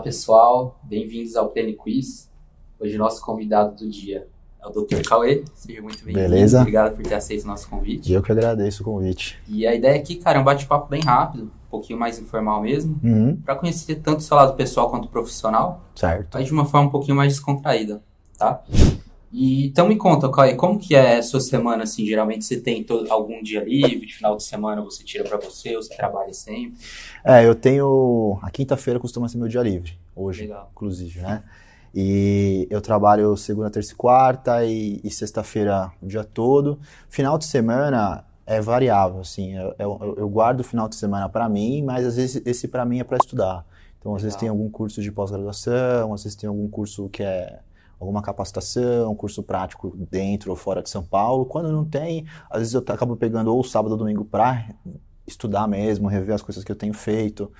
Olá pessoal, bem-vindos ao Pleno Quiz. Hoje nosso convidado do dia é o Dr. Cauê. Seja muito bem-vindo. Beleza. Obrigado por ter aceito o nosso convite. Eu que agradeço o convite. E a ideia aqui, cara, é um bate-papo bem rápido, um pouquinho mais informal mesmo, Uhum, para conhecer tanto o seu lado pessoal quanto profissional, certo. mas de uma forma um pouquinho mais descontraída, tá? E então me conta, Cauê, como que é a sua semana assim? Geralmente você tem todo, algum dia livre, de final de semana você tira para você, ou você trabalha sempre? É, eu tenho. A quinta-feira costuma ser meu dia livre, hoje, Legal. inclusive, né? E eu trabalho segunda, terça e quarta e, e sexta-feira o dia todo. Final de semana é variável, assim. Eu, eu, eu guardo o final de semana para mim, mas às vezes esse para mim é para estudar. Então, às vezes Legal. tem algum curso de pós-graduação, às vezes tem algum curso que é alguma capacitação, curso prático dentro ou fora de São Paulo. Quando não tem, às vezes eu acabo pegando ou sábado ou domingo para estudar mesmo, rever as coisas que eu tenho feito.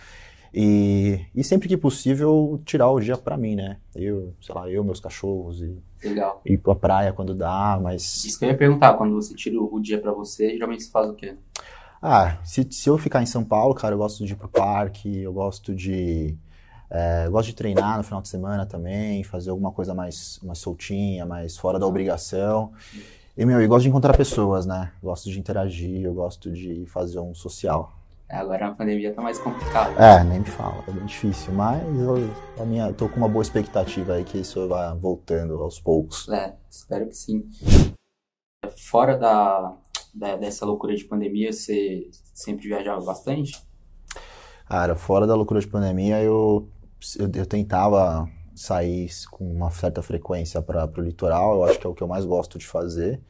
E, e sempre que possível, tirar o dia para mim, né? Eu, sei lá, eu, meus cachorros, e Legal. ir pra praia quando dá, mas. Isso que eu ia perguntar, quando você tira o dia para você, geralmente você faz o quê? Ah, se, se eu ficar em São Paulo, cara, eu gosto de ir pro parque, eu gosto de. É, gosto de treinar no final de semana também, fazer alguma coisa mais, mais soltinha, mais fora da obrigação. E, meu, eu gosto de encontrar pessoas, né? Gosto de interagir, eu gosto de fazer um social. É, agora na pandemia tá mais complicado. É, nem me fala, é bem difícil, mas eu, a minha, tô com uma boa expectativa aí que isso vai voltando aos poucos. É, espero que sim. Fora da, da- dessa loucura de pandemia, você sempre viajava bastante? Cara, fora da loucura de pandemia, eu, eu, eu tentava sair com uma certa frequência para o litoral, eu acho que é o que eu mais gosto de fazer.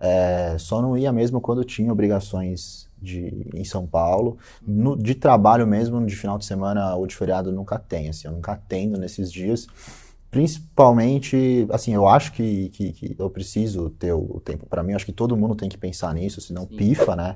É, só não ia mesmo quando tinha obrigações de, em São Paulo. No- de trabalho mesmo, de final de semana ou de feriado, nunca tem, assim, eu nunca atendo nesses dias. Principalmente, assim, eu acho que, que, que eu preciso ter o o tempo para mim, eu acho que todo mundo tem que pensar nisso, senão Sim. pifa, né?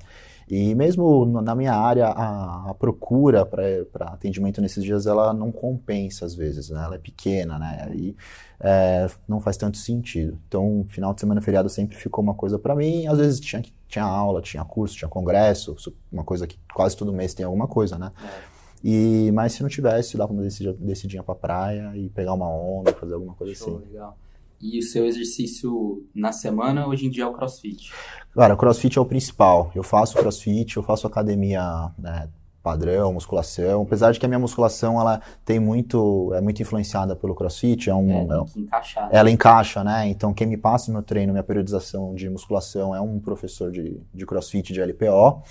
E mesmo na minha área, a, a procura para atendimento nesses dias, ela não compensa às vezes, né? Ela é pequena, né? Aí é, não faz tanto sentido. Então, final de semana, feriado sempre ficou uma coisa para mim. Às vezes tinha, tinha aula, tinha curso, tinha congresso, uma coisa que quase todo mês tem alguma coisa, né? É, E, mas se não tivesse, dava uma descidinha, descidinha pra praia e pegar uma onda, fazer alguma coisa show, assim. legal. E o seu exercício na semana, hoje em dia, é o crossfit? Cara, o crossfit é o principal. Eu faço crossfit, eu faço academia, né, padrão, musculação. Apesar de que a minha musculação, ela tem muito, é muito influenciada pelo crossfit, é um, É, é tem que encaixar. né? ela encaixa, né? Então, quem me passa o meu treino, minha periodização de musculação é um professor de, de crossfit de LPO.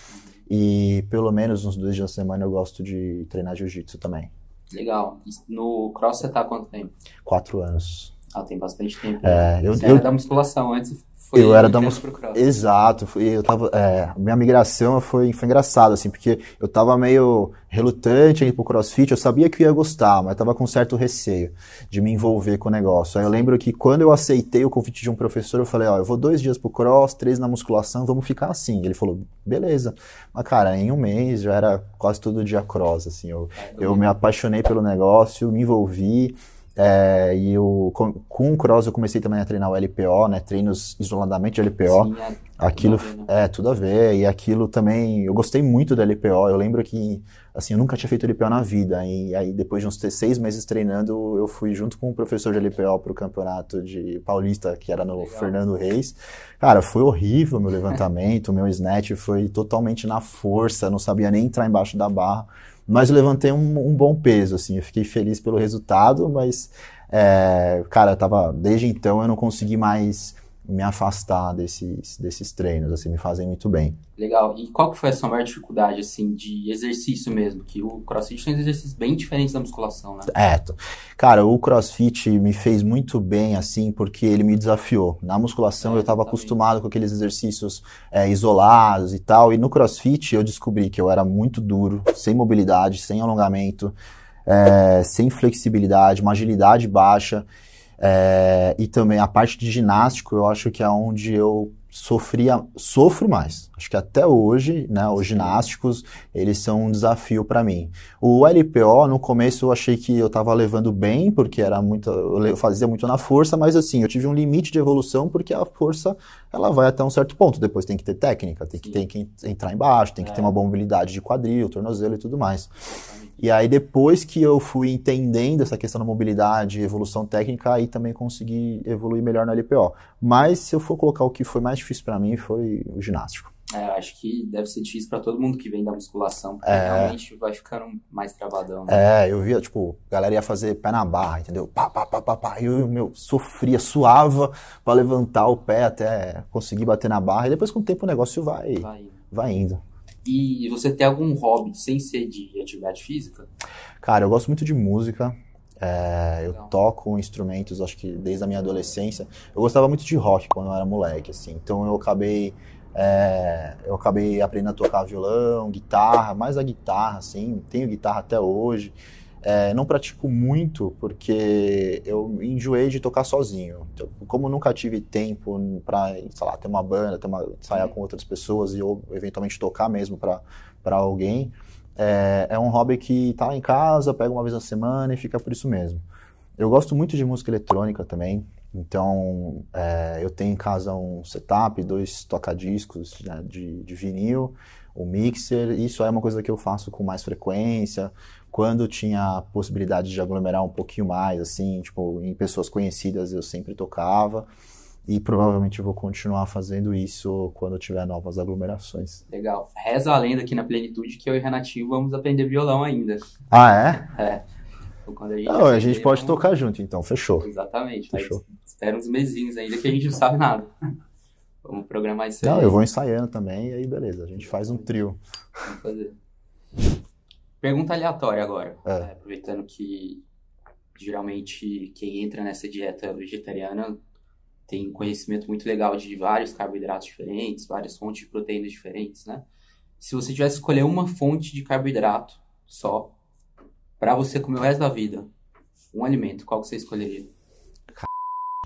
E pelo menos uns dois dias da semana eu gosto de treinar jiu-jitsu também. Legal. No cross você tá há quanto tempo? Quatro anos. Ah, tem bastante tempo. É, eu- você eu- era da musculação antes foi Eu era da migrando mus- pro cross. Exato, fui- eu tava, é, minha migração foi, foi engraçada, assim, porque eu tava meio relutante em ir pro CrossFit, eu sabia que eu ia gostar, mas tava com certo receio de me envolver com o negócio. Aí eu lembro que quando eu aceitei o convite de um professor, eu falei, ó, eu vou dois dias pro cross, três na musculação, vamos ficar assim. Ele falou, beleza. Mas, cara, em um mês já era quase todo dia cross, assim, eu, É, eu me apaixonei pelo negócio, me envolvi, é, e eu, com, com o cross eu comecei também a treinar o LPO, né, treinos isoladamente de LPO. Sim, é, Aquilo tudo ver, né? é tudo a ver, e aquilo também, eu gostei muito do LPO. Eu lembro que, assim, eu nunca tinha feito LPO na vida, e aí depois de uns seis meses treinando, eu fui junto com o professor de LPO pro campeonato de Paulista, que era no Legal. Fernando Reis. Cara, foi horrível o meu levantamento, o meu snatch foi totalmente na força, não sabia nem entrar embaixo da barra, mas eu levantei um, um bom peso, assim, eu fiquei feliz pelo resultado, mas, é, cara, tava, desde então eu não consegui mais me afastar desses, desses treinos, assim, me fazem muito bem. Legal. E qual que foi a sua maior dificuldade, assim, de exercício mesmo? Que o crossfit tem exercícios bem diferentes da musculação, né? É, cara, o CrossFit me fez muito bem, assim, porque ele me desafiou. Na musculação É, eu estava acostumado com aqueles exercícios é, isolados e tal, e no CrossFit eu descobri que eu era muito duro, sem mobilidade, sem alongamento, é, sem flexibilidade, uma agilidade baixa, é, e também a parte de ginástico eu acho que é onde eu sofria, sofro mais. Acho que até hoje, né, os ginásticos, eles são um desafio para mim. O LPO, no começo eu achei que eu estava levando bem, porque era muito, eu fazia muito na força, mas assim, eu tive um limite de evolução, porque a força, ela vai até um certo ponto, depois tem que ter técnica, tem que, Sim. tem que entrar embaixo, tem que É. ter uma boa mobilidade de quadril, tornozelo e tudo mais. E aí, depois que eu fui entendendo essa questão da mobilidade e evolução técnica, aí também consegui evoluir melhor na LPO. Mas se eu for colocar o que foi mais difícil para mim, foi o ginástico. É, acho que deve ser difícil para todo mundo que vem da musculação, porque é... realmente vai ficando mais travadão. Né? É, eu via, tipo, a galera ia fazer pé na barra, entendeu? Pá, pá, pá, pá, pá. E eu, meu, sofria, suava para levantar o pé até conseguir bater na barra. E depois, com o tempo, o negócio vai, vai, vai indo. E você tem algum hobby sem ser de atividade física? Cara, eu gosto muito de música. É, eu toco instrumentos, acho que desde a minha adolescência. Eu gostava muito de rock quando eu era moleque, assim. Então eu acabei é, eu acabei aprendendo a tocar violão, guitarra, mais a guitarra, assim. Tenho guitarra até hoje. É, não pratico muito porque eu enjoei de tocar sozinho. Então, como nunca tive tempo para, sei lá, ter uma banda, ter uma, ensaiar com outras pessoas e ou eventualmente tocar mesmo para alguém, é, é, um hobby que tá em casa, pega uma vez na semana e fica por isso mesmo. Eu gosto muito de música eletrônica também. Então, é, eu tenho em casa um setup, dois toca-discos né, de, de vinil, o um mixer. Isso é uma coisa que eu faço com mais frequência. Quando tinha a possibilidade de aglomerar um pouquinho mais, assim, tipo, em pessoas conhecidas, eu sempre tocava. E provavelmente vou continuar fazendo isso quando tiver novas aglomerações. Legal. Reza a lenda aqui na Plenitude que eu e Renatinho vamos aprender violão ainda. Ah, é? É. Então, quando a gente, não, a gente pode vamos... tocar junto, então, fechou. Exatamente. Fechou. espera uns mesinhos ainda que a gente não sabe nada. Vamos programar isso Não, aí. eu vou ensaiando também, e aí beleza, a gente faz um trio. Vamos fazer. Pergunta aleatória agora. É. É, aproveitando que geralmente quem entra nessa dieta vegetariana tem conhecimento muito legal de vários carboidratos diferentes, várias fontes de proteínas diferentes, né? Se você tivesse que escolher uma fonte de carboidrato só para você comer o resto da vida, um alimento, qual que você escolheria?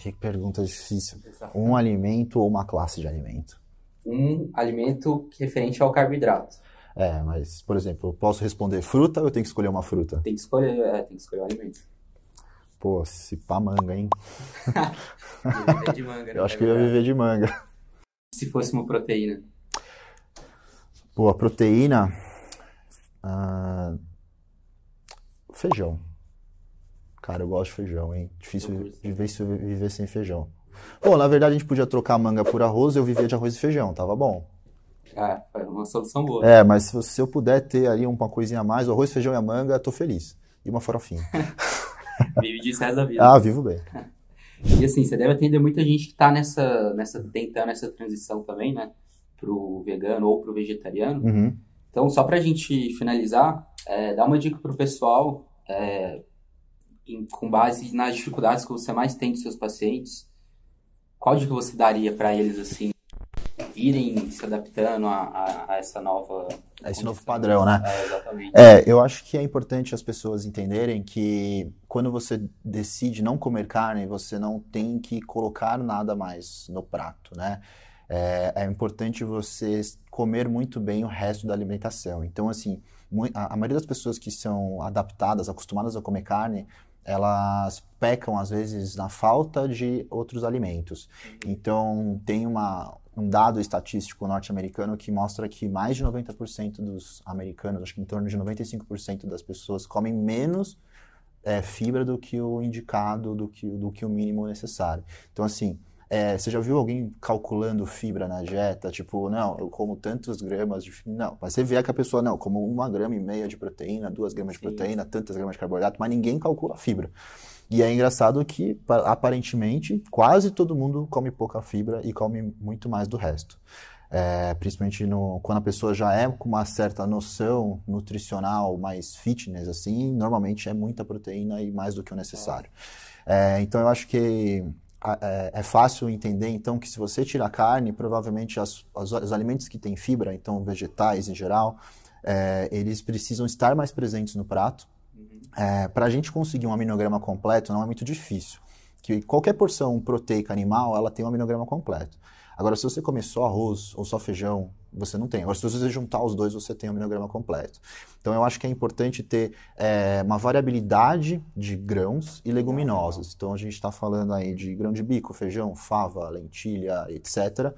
Que pergunta difícil. Um alimento ou uma classe de alimento? Um alimento referente ao carboidrato. É, mas, por exemplo, eu posso responder fruta ou eu tenho que escolher uma fruta? Tem que escolher, é, tem que escolher o alimento. Pô, se pá manga, hein? viver de manga, né? Eu acho que eu ia viver de manga. Se fosse uma proteína? Pô, a proteína. Uh, feijão. Cara, eu gosto de feijão, hein? Difícil viver, viver sem feijão. Bom, na verdade a gente podia trocar manga por arroz e eu vivia de arroz e feijão, tava bom. Ah, é uma solução boa. É, mas se, se eu puder ter ali uma coisinha a mais, o arroz, feijão e a manga, tô feliz. E uma farofinha. Vive de resto da vida. Ah, vivo bem. E assim, você deve atender muita gente que tá nessa, nessa, tentando essa transição também, né? Pro vegano ou pro vegetariano. Uhum. Então, só pra gente finalizar, é, dá uma dica pro pessoal, é, em, com base nas dificuldades que você mais tem dos seus pacientes, qual dica você daria para eles, assim, irem se adaptando a, a, a essa nova... A esse novo padrão, né? É, exatamente. É, eu acho que é importante as pessoas entenderem que quando você decide não comer carne, você não tem que colocar nada mais no prato, né? É, é importante você comer muito bem o resto da alimentação. Então, assim, a, a maioria das pessoas que são adaptadas, acostumadas a comer carne, elas pecam às vezes na falta de outros alimentos. Uhum. Então, tem uma, um dado estatístico norte-americano que mostra que mais de 90% dos americanos, acho que em torno de 95% das pessoas, comem menos é, fibra do que o indicado, do que, do que o mínimo necessário. Então, assim, é, você já viu alguém calculando fibra na dieta? Tipo, não, eu como tantos gramas de fibra. Não, mas você vê que a pessoa, não, como uma grama e meia de proteína, duas gramas de proteína, tantas gramas de carboidrato, mas ninguém calcula a fibra. E é engraçado que, aparentemente, quase todo mundo come pouca fibra e come muito mais do resto. É, principalmente no, quando a pessoa já é com uma certa noção nutricional, mais fitness, assim, normalmente é muita proteína e mais do que o necessário. É, então eu acho que é, é, fácil entender, então, que se você tira carne, provavelmente as, as, os alimentos que têm fibra, então vegetais em geral, é, eles precisam estar mais presentes no prato. Uhum. É, Para a gente conseguir um aminograma completo não é muito difícil. Que qualquer porção proteica animal, ela tem um aminograma completo. Agora, se você comer só arroz ou só feijão, você não tem. Agora, se você juntar os dois, você tem um aminograma completo. Então, eu acho que é importante ter é, uma variabilidade de grãos e leguminosas. Então, a gente está falando aí de grão de bico, feijão, fava, lentilha, etc.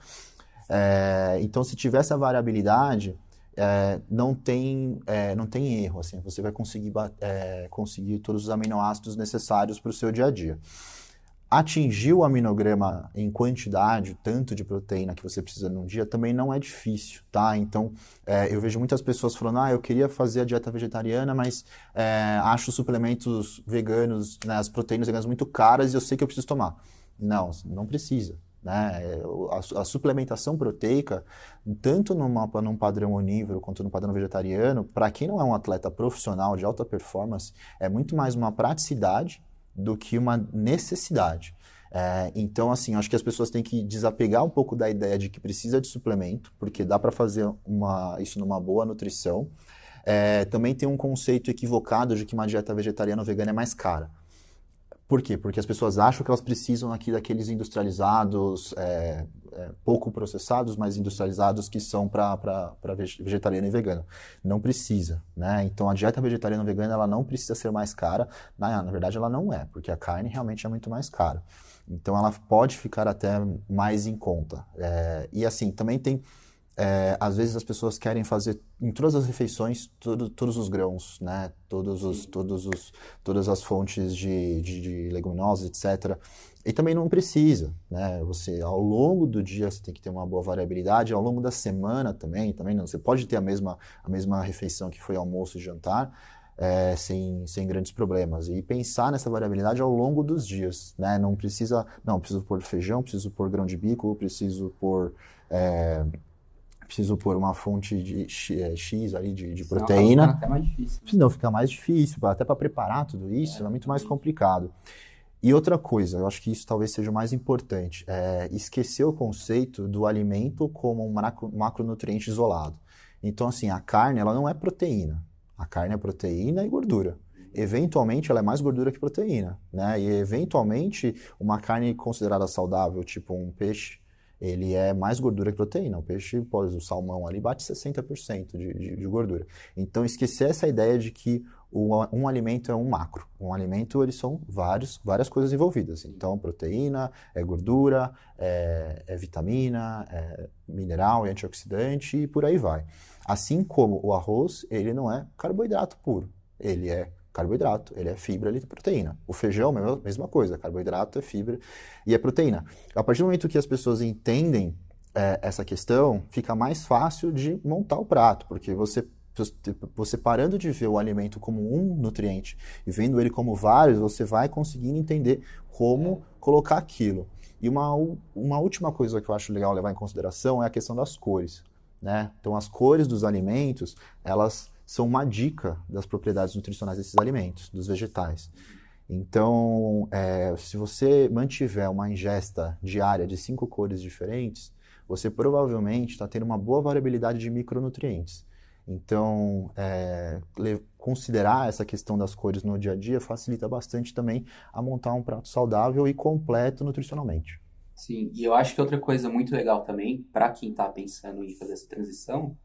É, então, se tiver essa variabilidade, é, não, tem, é, não tem erro, assim, você vai conseguir, é, conseguir todos os aminoácidos necessários para o seu dia a dia. Atingir o aminograma em quantidade, tanto de proteína que você precisa num dia, também não é difícil, tá? Então, é, eu vejo muitas pessoas falando, ah, eu queria fazer a dieta vegetariana, mas é, acho os suplementos veganos, né, as proteínas veganas muito caras e eu sei que eu preciso tomar. Não, não precisa. Né? A, a, suplementação proteica, tanto numa, num padrão onívoro quanto no padrão vegetariano, para quem não é um atleta profissional de alta performance, é muito mais uma praticidade do que uma necessidade. É, então, assim, acho que as pessoas têm que desapegar um pouco da ideia de que precisa de suplemento, porque dá para fazer uma, isso numa boa nutrição. É, também tem um conceito equivocado de que uma dieta vegetariana ou vegana é mais cara. Por quê? Porque as pessoas acham que elas precisam aqui daqueles industrializados, é, é, pouco processados, mas industrializados que são para vegetariano e vegano. Não precisa, né? Então a dieta vegetariana e vegana ela não precisa ser mais cara. Na, na verdade, ela não é, porque a carne realmente é muito mais cara. Então ela pode ficar até mais em conta. É, e assim, também tem é, às vezes as pessoas querem fazer em todas as refeições todo, todos os grãos, né? Todos os, todos os, todas as fontes de, de, de, leguminosas, etc. E também não precisa, né? Você ao longo do dia você tem que ter uma boa variabilidade, ao longo da semana também, também não. Você pode ter a mesma a mesma refeição que foi almoço e jantar, é, sem, sem grandes problemas. E pensar nessa variabilidade ao longo dos dias, né? Não precisa, não, preciso pôr feijão, preciso pôr grão de bico, preciso pôr é, preciso pôr uma fonte de X, é, ali de, de proteína. Senão fica até mais difícil. Né? Senão fica mais difícil, até para preparar tudo isso é, é muito mais complicado. E outra coisa, eu acho que isso talvez seja o mais importante, é esquecer o conceito do alimento como um macro, macronutriente isolado. Então, assim, a carne, ela não é proteína. A carne é proteína e gordura. Eventualmente, ela é mais gordura que proteína, né? E, eventualmente, uma carne considerada saudável, tipo um peixe, ele é mais gordura que proteína. O peixe, o salmão ali bate 60% de, de, de, gordura. Então, esquecer essa ideia de que o, um alimento é um macro. Um alimento, eles são vários, várias coisas envolvidas. Então, proteína, é gordura, é, é vitamina, é mineral, é antioxidante e por aí vai. Assim como o arroz, ele não é carboidrato puro. Ele é carboidrato, ele é fibra, ele é proteína. O feijão, mesma, coisa, carboidrato é fibra e é proteína. A partir do momento que as pessoas entendem é, essa questão, fica mais fácil de montar o prato, porque você você parando de ver o alimento como um nutriente e vendo ele como vários, você vai conseguindo entender como colocar aquilo. E uma, uma última coisa que eu acho legal levar em consideração é a questão das cores. Né? Então, as cores dos alimentos, elas são uma dica das propriedades nutricionais desses alimentos, dos vegetais. Então, é, se você mantiver uma ingesta diária de cinco cores diferentes, você provavelmente está tendo uma boa variabilidade de micronutrientes. Então, é, considerar essa questão das cores no dia a dia facilita bastante também a montar um prato saudável e completo nutricionalmente. Sim, e eu acho que outra coisa muito legal também, para quem está pensando em fazer essa transição,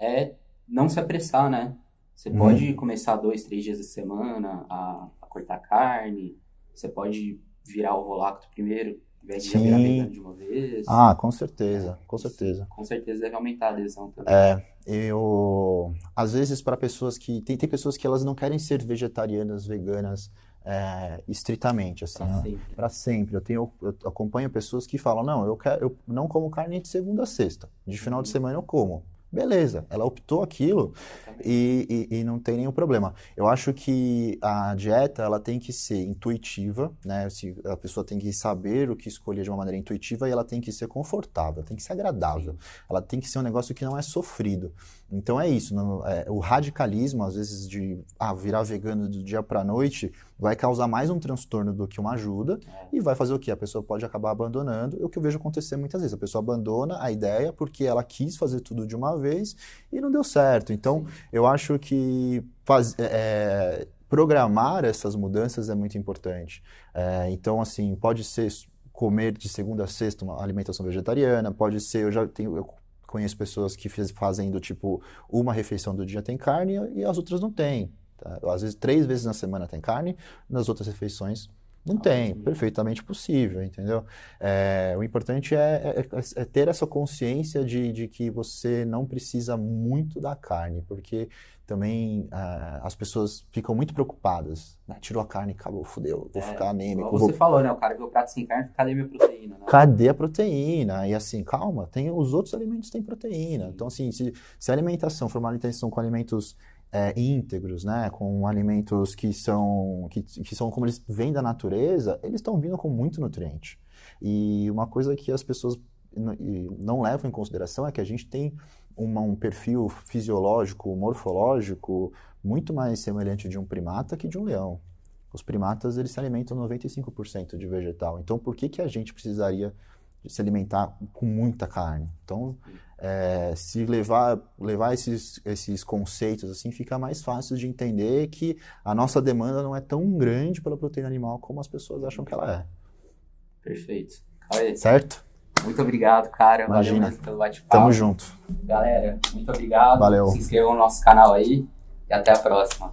é não se apressar, né? Você hum. pode começar dois, três dias da semana a, a, cortar carne, você pode virar o volacto primeiro, ao invés de virar vegano de uma vez. Ah, com certeza, com certeza. Com certeza deve aumentar a adesão também. É, eu... Às vezes para pessoas que... Tem, tem pessoas que elas não querem ser vegetarianas, veganas, é, estritamente, assim, para sempre. Pra sempre. Eu, tenho, eu acompanho pessoas que falam, não, eu, quero, eu não como carne de segunda a sexta, de final de uhum. semana eu como. Beleza, ela optou aquilo e, e, e, não tem nenhum problema. Eu acho que a dieta ela tem que ser intuitiva, né? A pessoa tem que saber o que escolher de uma maneira intuitiva e ela tem que ser confortável, tem que ser agradável. Ela tem que ser um negócio que não é sofrido. Então é isso. Não, é, o radicalismo, às vezes, de ah, virar vegano do dia para noite, vai causar mais um transtorno do que uma ajuda é. e vai fazer o que? A pessoa pode acabar abandonando. É o que eu vejo acontecer muitas vezes. A pessoa abandona a ideia porque ela quis fazer tudo de uma vez e não deu certo. Então, eu acho que faz, é, é, programar essas mudanças é muito importante. É, então, assim, pode ser comer de segunda a sexta uma alimentação vegetariana, pode ser, eu já tenho, eu conheço pessoas que fazem do tipo, uma refeição do dia tem carne e as outras não tem. Tá? Às vezes três vezes na semana tem carne, nas outras refeições Não tem, perfeitamente possível, entendeu? É, o importante é, é, é, ter essa consciência de, de que você não precisa muito da carne, porque também uh, as pessoas ficam muito preocupadas. Né? Tirou a carne, acabou, fudeu, vou é, ficar anêmico. Você vou... falou, né? O cara viu o prato sem carne, cadê minha proteína? Né? Cadê a proteína? E assim, calma, tem, os outros alimentos têm proteína. Sim. Então, assim, se, se a alimentação for uma alimentação com alimentos é, íntegros, né, com alimentos que são, que, que são como eles vêm da natureza, eles estão vindo com muito nutriente. E uma coisa que as pessoas não levam em consideração é que a gente tem uma, um perfil fisiológico, morfológico muito mais semelhante de um primata que de um leão. Os primatas eles se alimentam 95% de vegetal. Então, por que, que a gente precisaria se alimentar com muita carne? Então, é, se levar, levar esses, esses conceitos assim, fica mais fácil de entender que a nossa demanda não é tão grande pela proteína animal como as pessoas acham que ela é. Perfeito. Certo? Muito obrigado, cara. Imagina. Valeu pelo bate-papo. Tamo junto. Galera, muito obrigado. Valeu. Se inscrevam no nosso canal aí e até a próxima.